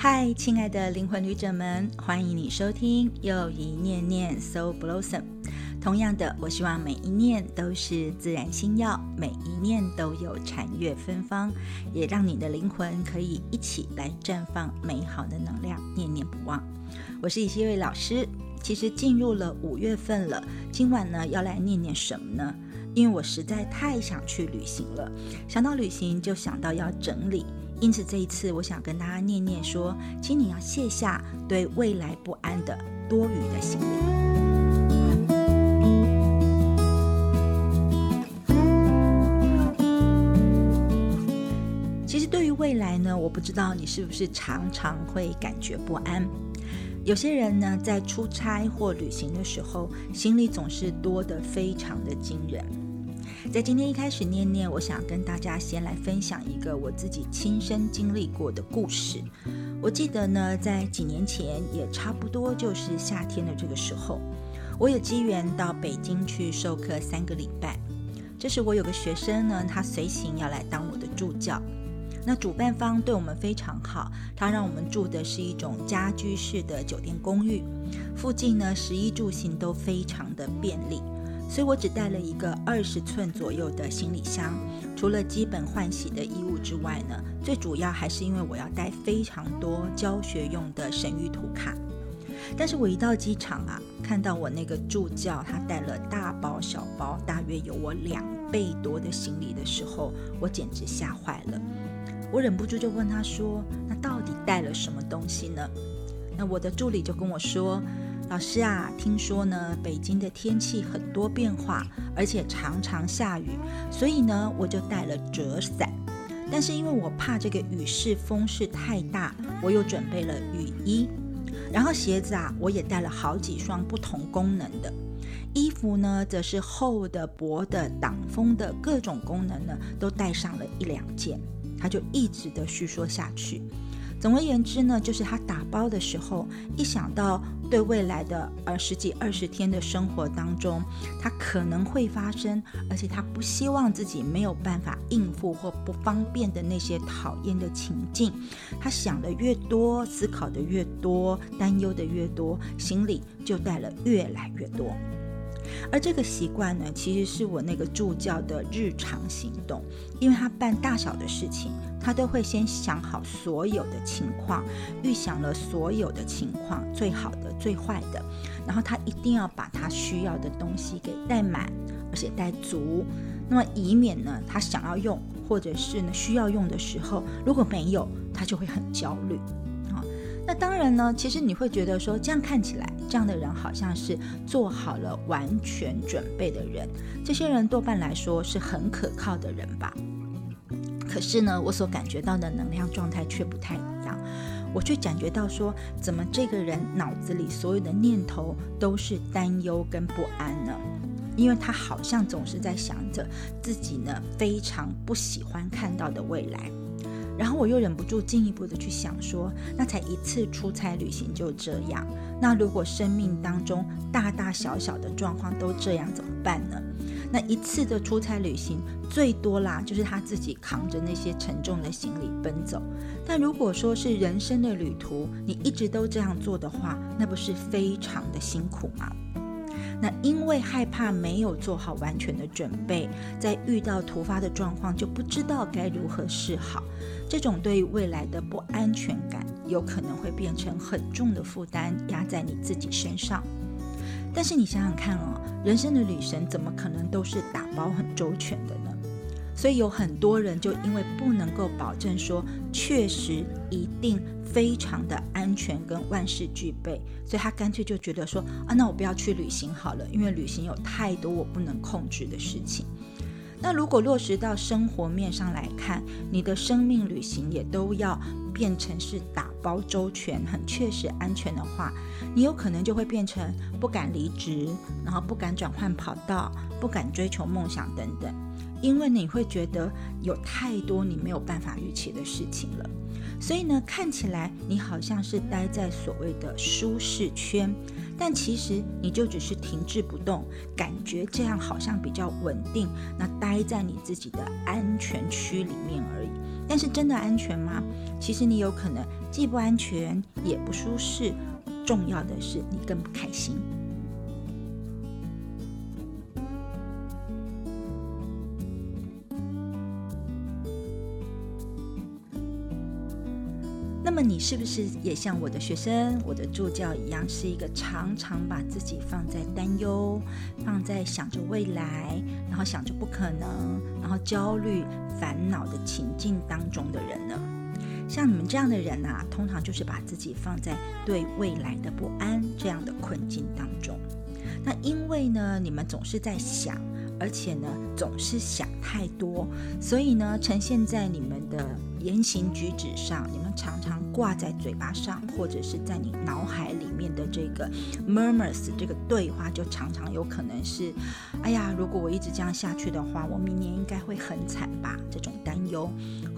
嗨，亲爱的灵魂旅者们，欢迎你收听又一念念 So Blossom。同样的，我希望每一念都是自然心药，每一念都有禅悦芬芳，也让你的灵魂可以一起来绽放美好的能量，念念不忘。我是以希瑞老师。其实进入了五月份了，今晚呢要来念念什么呢？因为我实在太想去旅行了，想到旅行就想到要整理。因此，这一次我想跟大家念念说，请你要卸下对未来不安的多余的心理。其实，对于未来呢，我不知道你是不是常常会感觉不安。有些人呢，在出差或旅行的时候，行李总是多得非常的惊人。在今天一开始念念，我想跟大家先来分享一个我自己亲身经历过的故事。我记得呢，在几年前，也差不多就是夏天的这个时候，我有机缘到北京去授课三个礼拜。这时我有个学生呢，他随行要来当我的助教。那主办方对我们非常好，他让我们住的是一种家居式的酒店公寓，附近呢，食衣住行都非常的便利。所以我只带了一个二十寸左右的行李箱，除了基本换洗的衣物之外呢，最主要还是因为我要带非常多教学用的神谕图卡。但是我一到机场啊，看到我那个助教他带了大包小包，大约有我两倍多的行李的时候，我简直吓坏了。我忍不住就问他说：“那到底带了什么东西呢？”那我的助理就跟我说。老师啊，听说呢，北京的天气很多变化，而且常常下雨，所以呢，我就带了折伞。但是因为我怕这个雨势风势太大，我又准备了雨衣。然后鞋子啊，我也带了好几双不同功能的。衣服呢，则是厚的、薄的、挡风的，各种功能呢，都带上了一两件。他就一直的叙说下去。总而言之呢，就是他打包的时候，一想到对未来的呃十几二十天的生活当中，他可能会发生，而且他不希望自己没有办法应付或不方便的那些讨厌的情境，他想的越多，思考的越多，担忧的越多，行李就带了越来越多。而这个习惯呢，其实是我那个助教的日常行动，因为他办大小的事情，他都会先想好所有的情况，预想了所有的情况，最好的、最坏的，然后他一定要把他需要的东西给带满，而且带足，那么以免呢，他想要用或者是呢需要用的时候，如果没有，他就会很焦虑。那当然呢，其实你会觉得说，这样看起来，这样的人好像是做好了完全准备的人。这些人多半来说是很可靠的人吧。可是呢，我所感觉到的能量状态却不太一样。我却感觉到说，怎么这个人脑子里所有的念头都是担忧跟不安呢？因为他好像总是在想着自己呢非常不喜欢看到的未来。然后我又忍不住进一步的去想说，那才一次出差旅行就这样，那如果生命当中大大小小的状况都这样怎么办呢？那一次的出差旅行最多啦，就是他自己扛着那些沉重的行李奔走。但如果说是人生的旅途，你一直都这样做的话，那不是非常的辛苦吗？那因为害怕没有做好完全的准备，在遇到突发的状况就不知道该如何是好，这种对未来的不安全感有可能会变成很重的负担压在你自己身上。但是你想想看哦，人生的旅程怎么可能都是打包很周全的呢？所以有很多人就因为不能够保证说确实一定。非常的安全跟万事俱备，所以他干脆就觉得说啊，那我不要去旅行好了，因为旅行有太多我不能控制的事情。那如果落实到生活面上来看，你的生命旅行也都要变成是打包周全、很确实安全的话，你有可能就会变成不敢离职，然后不敢转换跑道，不敢追求梦想等等，因为你会觉得有太多你没有办法预期的事情了。所以呢，看起来你好像是待在所谓的舒适圈，但其实你就只是停滞不动，感觉这样好像比较稳定。那待在你自己的安全区里面而已，但是真的安全吗？其实你有可能既不安全也不舒适，重要的是你更不开心。么你是不是也像我的学生、我的助教一样，是一个常常把自己放在担忧、放在想着未来，然后想着不可能，然后焦虑、烦恼的情境当中的人呢？像你们这样的人啊，通常就是把自己放在对未来的不安这样的困境当中。那因为呢，你们总是在想，而且呢，总是想太多，所以呢，呈现在你们的。言行举止上，你们常常挂在嘴巴上，或者是在你脑海里面的这个 murmurs 这个对话，就常常有可能是：哎呀，如果我一直这样下去的话，我明年应该会很惨吧？这种担忧，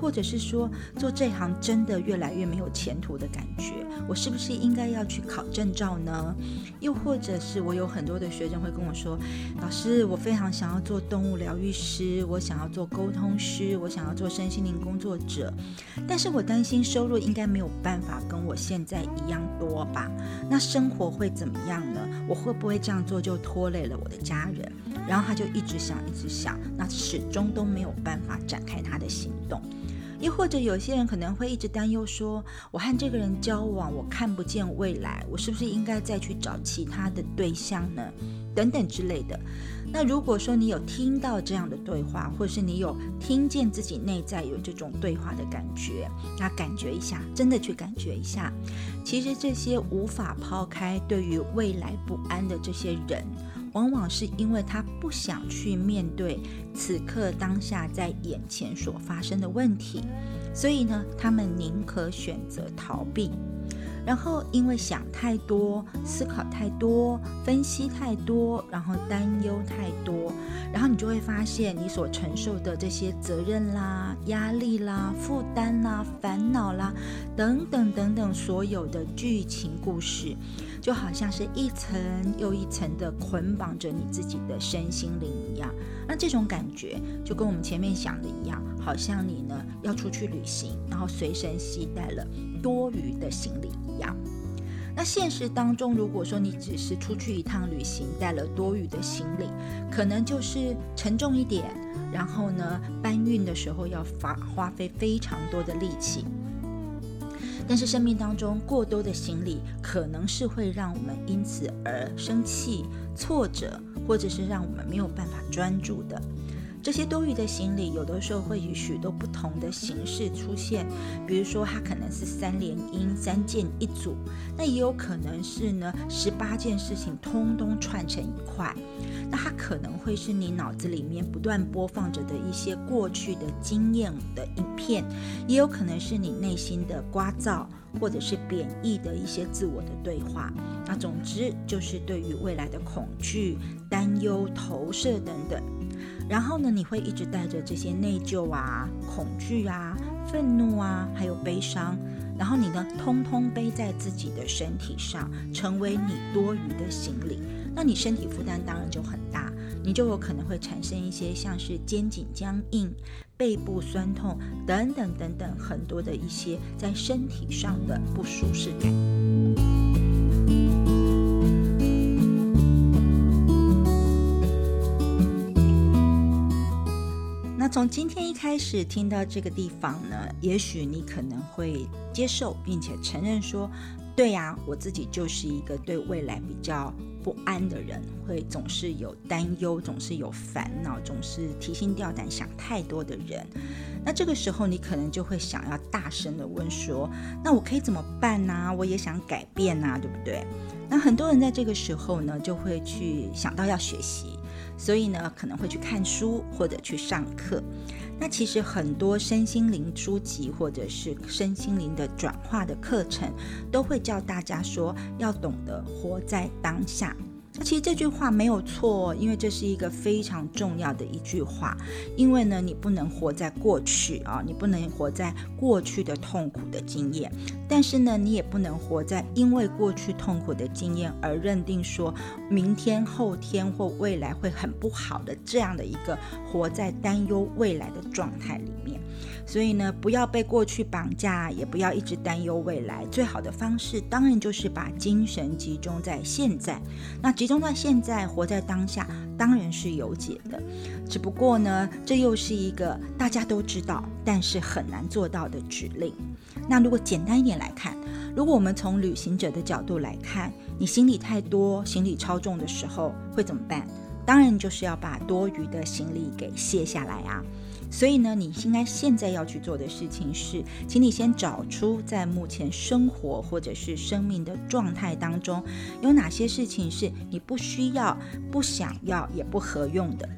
或者是说做这行真的越来越没有前途的感觉，我是不是应该要去考证照呢？又或者是我有很多的学生会跟我说：老师，我非常想要做动物疗愈师，我想要做沟通师，我想要做身心灵工作者。但是我担心收入应该没有办法跟我现在一样多吧？那生活会怎么样呢？我会不会这样做就拖累了我的家人？然后他就一直想，一直想，那始终都没有办法展开他的行动。又或者有些人可能会一直担忧说：我和这个人交往，我看不见未来，我是不是应该再去找其他的对象呢？等等之类的。那如果说你有听到这样的对话，或是你有听见自己内在有这种对话的感觉，那感觉一下，真的去感觉一下。其实这些无法抛开对于未来不安的这些人，往往是因为他不想去面对此刻当下在眼前所发生的问题，所以呢，他们宁可选择逃避。然后，因为想太多、思考太多、分析太多，然后担忧太多，然后你就会发现，你所承受的这些责任啦、压力啦、负担啦、烦恼啦，等等等等，所有的剧情故事，就好像是一层又一层的捆绑着你自己的身心灵一样。那这种感觉，就跟我们前面想的一样，好像你呢要出去旅行，然后随身携带了多余的行李一样。那现实当中，如果说你只是出去一趟旅行，带了多余的行李，可能就是沉重一点，然后呢搬运的时候要花花费非常多的力气。但是生命当中过多的行李，可能是会让我们因此而生气、挫折，或者是让我们没有办法专注的。这些多余的行李，有的时候会以许多不同的形式出现，比如说它可能是三连音、三件一组，那也有可能是呢十八件事情通通串成一块。那它可能会是你脑子里面不断播放着的一些过去的经验的影片，也有可能是你内心的聒噪，或者是贬义的一些自我的对话。那总之就是对于未来的恐惧、担忧、投射等等。然后呢，你会一直带着这些内疚啊、恐惧啊、愤怒啊，还有悲伤。然后你呢，通通背在自己的身体上，成为你多余的行李。那你身体负担当然就很大，你就有可能会产生一些像是肩颈僵硬、背部酸痛等等等等很多的一些在身体上的不舒适感。那从今天一开始听到这个地方呢，也许你可能会接受并且承认说。对呀，我自己就是一个对未来比较不安的人，会总是有担忧，总是有烦恼，总是提心吊胆，想太多的人。那这个时候，你可能就会想要大声的问说：“那我可以怎么办呢？我也想改变呐，对不对？”那很多人在这个时候呢，就会去想到要学习，所以呢，可能会去看书或者去上课。那其实很多身心灵书籍或者是身心灵的转化的课程，都会教大家说要懂得活在当下。其实这句话没有错，因为这是一个非常重要的一句话。因为呢，你不能活在过去啊，你不能活在过去的痛苦的经验。但是呢，你也不能活在因为过去痛苦的经验而认定说明天、后天或未来会很不好的这样的一个活在担忧未来的状态里面。所以呢，不要被过去绑架，也不要一直担忧未来。最好的方式当然就是把精神集中在现在。那集中在现在，活在当下，当然是有解的。只不过呢，这又是一个大家都知道，但是很难做到的指令。那如果简单一点来看，如果我们从旅行者的角度来看，你行李太多、行李超重的时候会怎么办？当然就是要把多余的行李给卸下来啊。所以呢，你应该现在要去做的事情是，请你先找出在目前生活或者是生命的状态当中，有哪些事情是你不需要、不想要、也不合用的。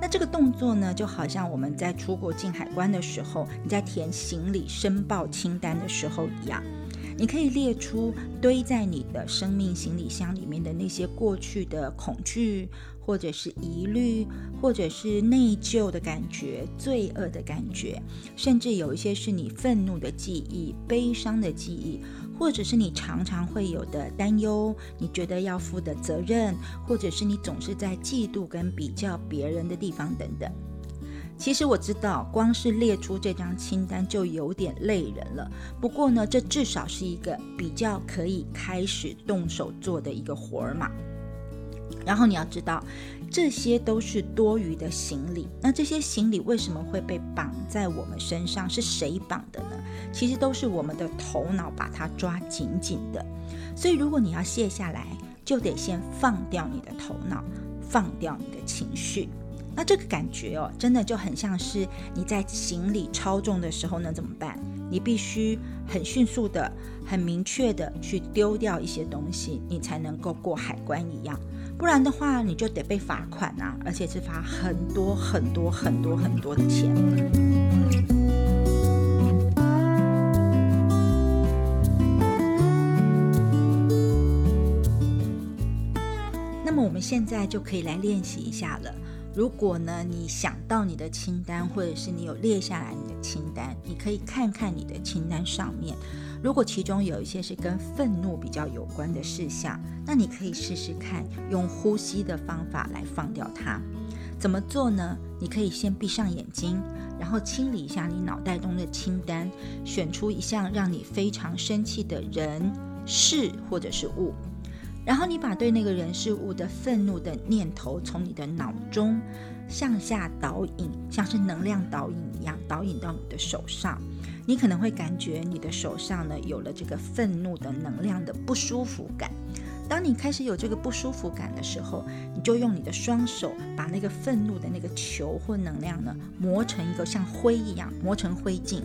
那这个动作呢，就好像我们在出国进海关的时候，你在填行李申报清单的时候一样，你可以列出堆在你的生命行李箱里面的那些过去的恐惧，或者是疑虑，或者是内疚的感觉、罪恶的感觉，甚至有一些是你愤怒的记忆、悲伤的记忆。或者是你常常会有的担忧，你觉得要负的责任，或者是你总是在嫉妒跟比较别人的地方等等。其实我知道，光是列出这张清单就有点累人了。不过呢，这至少是一个比较可以开始动手做的一个活儿嘛。然后你要知道。这些都是多余的行李。那这些行李为什么会被绑在我们身上？是谁绑的呢？其实都是我们的头脑把它抓紧紧的。所以如果你要卸下来，就得先放掉你的头脑，放掉你的情绪。那这个感觉哦，真的就很像是你在行李超重的时候呢，怎么办？你必须很迅速的、很明确的去丢掉一些东西，你才能够过海关一样。不然的话，你就得被罚款啊，而且是罚很多很多很多很多的钱。那么我们现在就可以来练习一下了。如果呢，你想到你的清单，或者是你有列下来你的清单，你可以看看你的清单上面。如果其中有一些是跟愤怒比较有关的事项，那你可以试试看用呼吸的方法来放掉它。怎么做呢？你可以先闭上眼睛，然后清理一下你脑袋中的清单，选出一项让你非常生气的人、事或者是物，然后你把对那个人事物的愤怒的念头从你的脑中向下导引，像是能量导引一样，导引到你的手上。你可能会感觉你的手上呢有了这个愤怒的能量的不舒服感。当你开始有这个不舒服感的时候，你就用你的双手把那个愤怒的那个球或能量呢磨成一个像灰一样，磨成灰烬。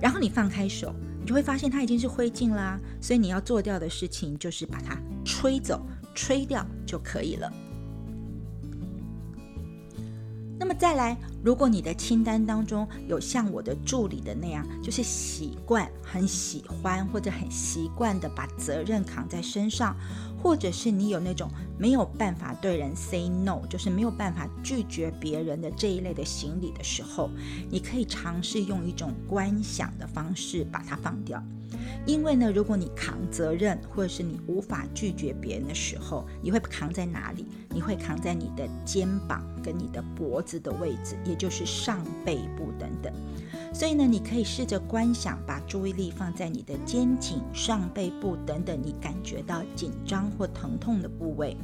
然后你放开手，你就会发现它已经是灰烬啦。所以你要做掉的事情就是把它吹走、吹掉就可以了。那么再来，如果你的清单当中有像我的助理的那样，就是习惯、很喜欢或者很习惯的把责任扛在身上，或者是你有那种没有办法对人 say no，就是没有办法拒绝别人的这一类的行李的时候，你可以尝试用一种观想的方式把它放掉。因为呢，如果你扛责任，或者是你无法拒绝别人的时候，你会扛在哪里？你会扛在你的肩膀跟你的脖子的位置，也就是上背部等等。所以呢，你可以试着观想，把注意力放在你的肩颈、上背部等等你感觉到紧张或疼痛的部位。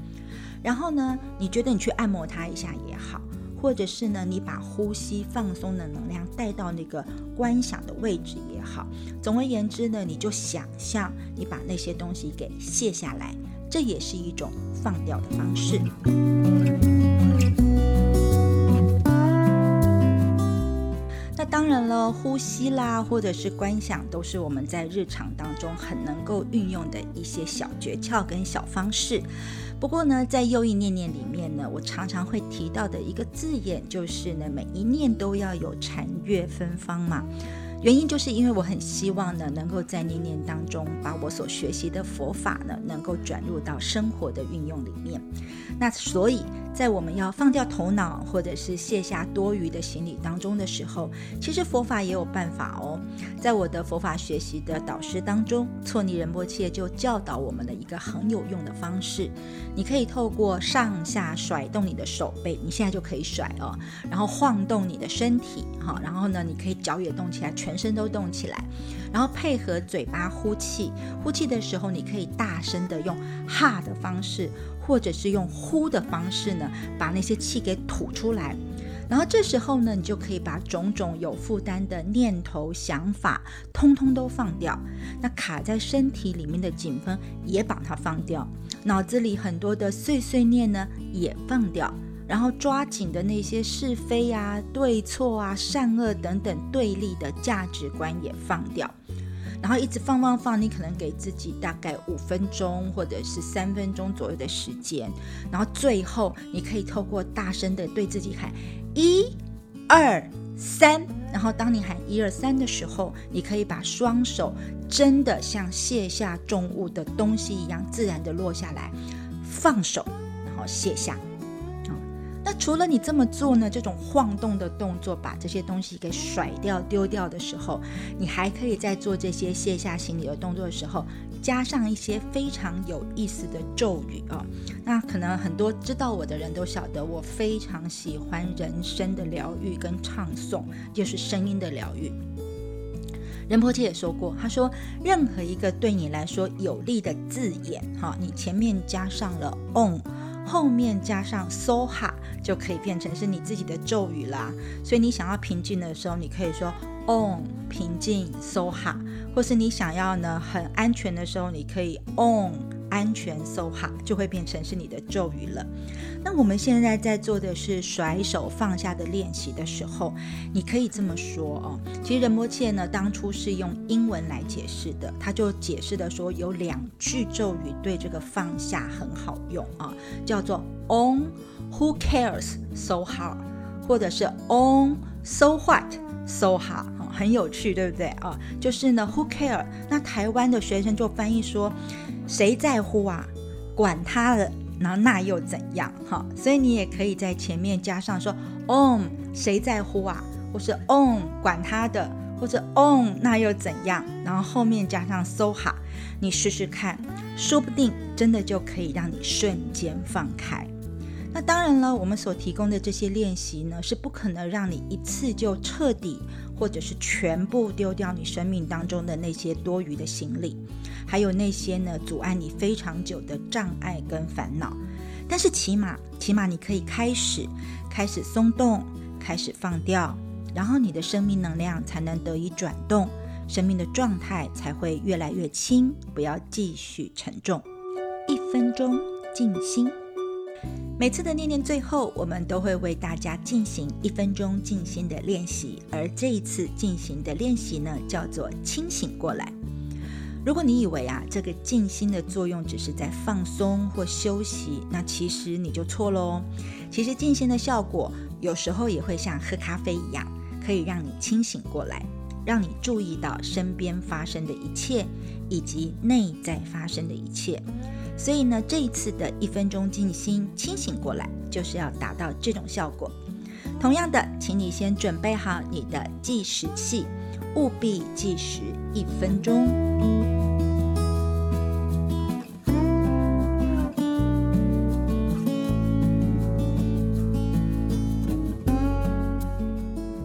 然后呢，你觉得你去按摩它一下也好。或者是呢，你把呼吸放松的能量带到那个观想的位置也好。总而言之呢，你就想象你把那些东西给卸下来，这也是一种放掉的方式。当然了，呼吸啦，或者是观想，都是我们在日常当中很能够运用的一些小诀窍跟小方式。不过呢，在又一念念里面呢，我常常会提到的一个字眼就是呢，每一念都要有禅悦芬芳嘛。原因就是因为我很希望呢，能够在念念当中把我所学习的佛法呢，能够转入到生活的运用里面。那所以在我们要放掉头脑，或者是卸下多余的行李当中的时候，其实佛法也有办法哦。在我的佛法学习的导师当中，错尼仁波切就教导我们的一个很有用的方式，你可以透过上下甩动你的手背，你现在就可以甩哦，然后晃动你的身体，哈，然后呢，你可以脚也动起来，全身都动起来，然后配合嘴巴呼气，呼气的时候你可以大声的用哈的方式。或者是用呼的方式呢，把那些气给吐出来，然后这时候呢，你就可以把种种有负担的念头、想法，通通都放掉。那卡在身体里面的紧绷也把它放掉，脑子里很多的碎碎念呢也放掉，然后抓紧的那些是非啊、对错啊、善恶等等对立的价值观也放掉。然后一直放放放，你可能给自己大概五分钟或者是三分钟左右的时间，然后最后你可以透过大声的对自己喊一、二、三，然后当你喊一二三的时候，你可以把双手真的像卸下重物的东西一样自然的落下来，放手，然后卸下。那除了你这么做呢？这种晃动的动作，把这些东西给甩掉、丢掉的时候，你还可以在做这些卸下行李的动作的时候，加上一些非常有意思的咒语啊。那可能很多知道我的人都晓得，我非常喜欢人声的疗愈跟唱诵，就是声音的疗愈。仁波切也说过，他说任何一个对你来说有利的字眼，哈，你前面加上了 on。后面加上 soha 就可以变成是你自己的咒语啦。所以你想要平静的时候，你可以说 on 平静 soha，或是你想要呢很安全的时候，你可以 on。安全 soha 就会变成是你的咒语了。那我们现在在做的是甩手放下的练习的时候，你可以这么说哦。其实仁波切呢，当初是用英文来解释的，他就解释的说有两句咒语对这个放下很好用啊，叫做 On Who cares so hard，或者是 On So what so hard，很有趣，对不对啊？就是呢，Who care？那台湾的学生就翻译说。谁在乎啊？管他的，然后那又怎样？哈，所以你也可以在前面加上说 on，谁在乎啊？或是 on，管他的，或者 on，那又怎样？然后后面加上 so 哈，你试试看，说不定真的就可以让你瞬间放开。那当然了，我们所提供的这些练习呢，是不可能让你一次就彻底或者是全部丢掉你生命当中的那些多余的行李。还有那些呢，阻碍你非常久的障碍跟烦恼，但是起码，起码你可以开始，开始松动，开始放掉，然后你的生命能量才能得以转动，生命的状态才会越来越轻，不要继续沉重。一分钟静心，每次的念念最后，我们都会为大家进行一分钟静心的练习，而这一次进行的练习呢，叫做清醒过来。如果你以为啊，这个静心的作用只是在放松或休息，那其实你就错喽。其实静心的效果有时候也会像喝咖啡一样，可以让你清醒过来，让你注意到身边发生的一切，以及内在发生的一切。所以呢，这一次的一分钟静心清醒过来，就是要达到这种效果。同样的，请你先准备好你的计时器，务必计时一分钟。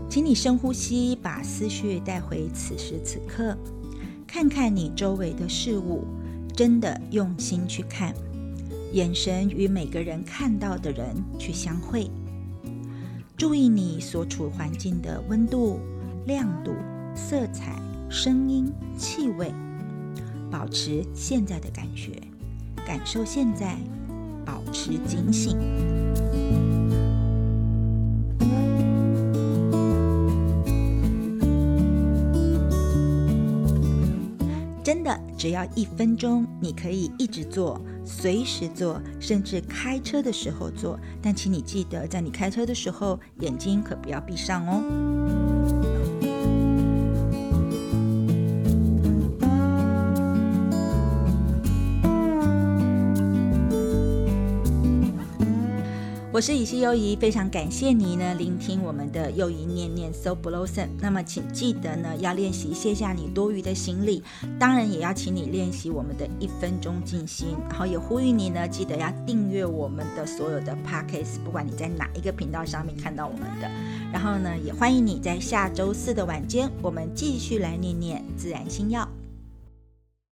请你深呼吸，把思绪带回此时此刻，看看你周围的事物，真的用心去看，眼神与每个人看到的人去相会，注意你所处环境的温度、亮度、色彩、声音、气味，保持现在的感觉，感受现在，保持警醒。真的，只要一分钟，你可以一直做，随时做，甚至开车的时候做。但请你记得，在你开车的时候，眼睛可不要闭上哦。我是以西优怡，非常感谢你呢聆听我们的幼仪念念 So Blossom。那么请记得呢要练习卸下你多余的行李，当然也要请你练习我们的一分钟静心。然后也呼吁你呢记得要订阅我们的所有的 Podcast，不管你在哪一个频道上面看到我们的。然后呢也欢迎你在下周四的晚间，我们继续来念念自然星药。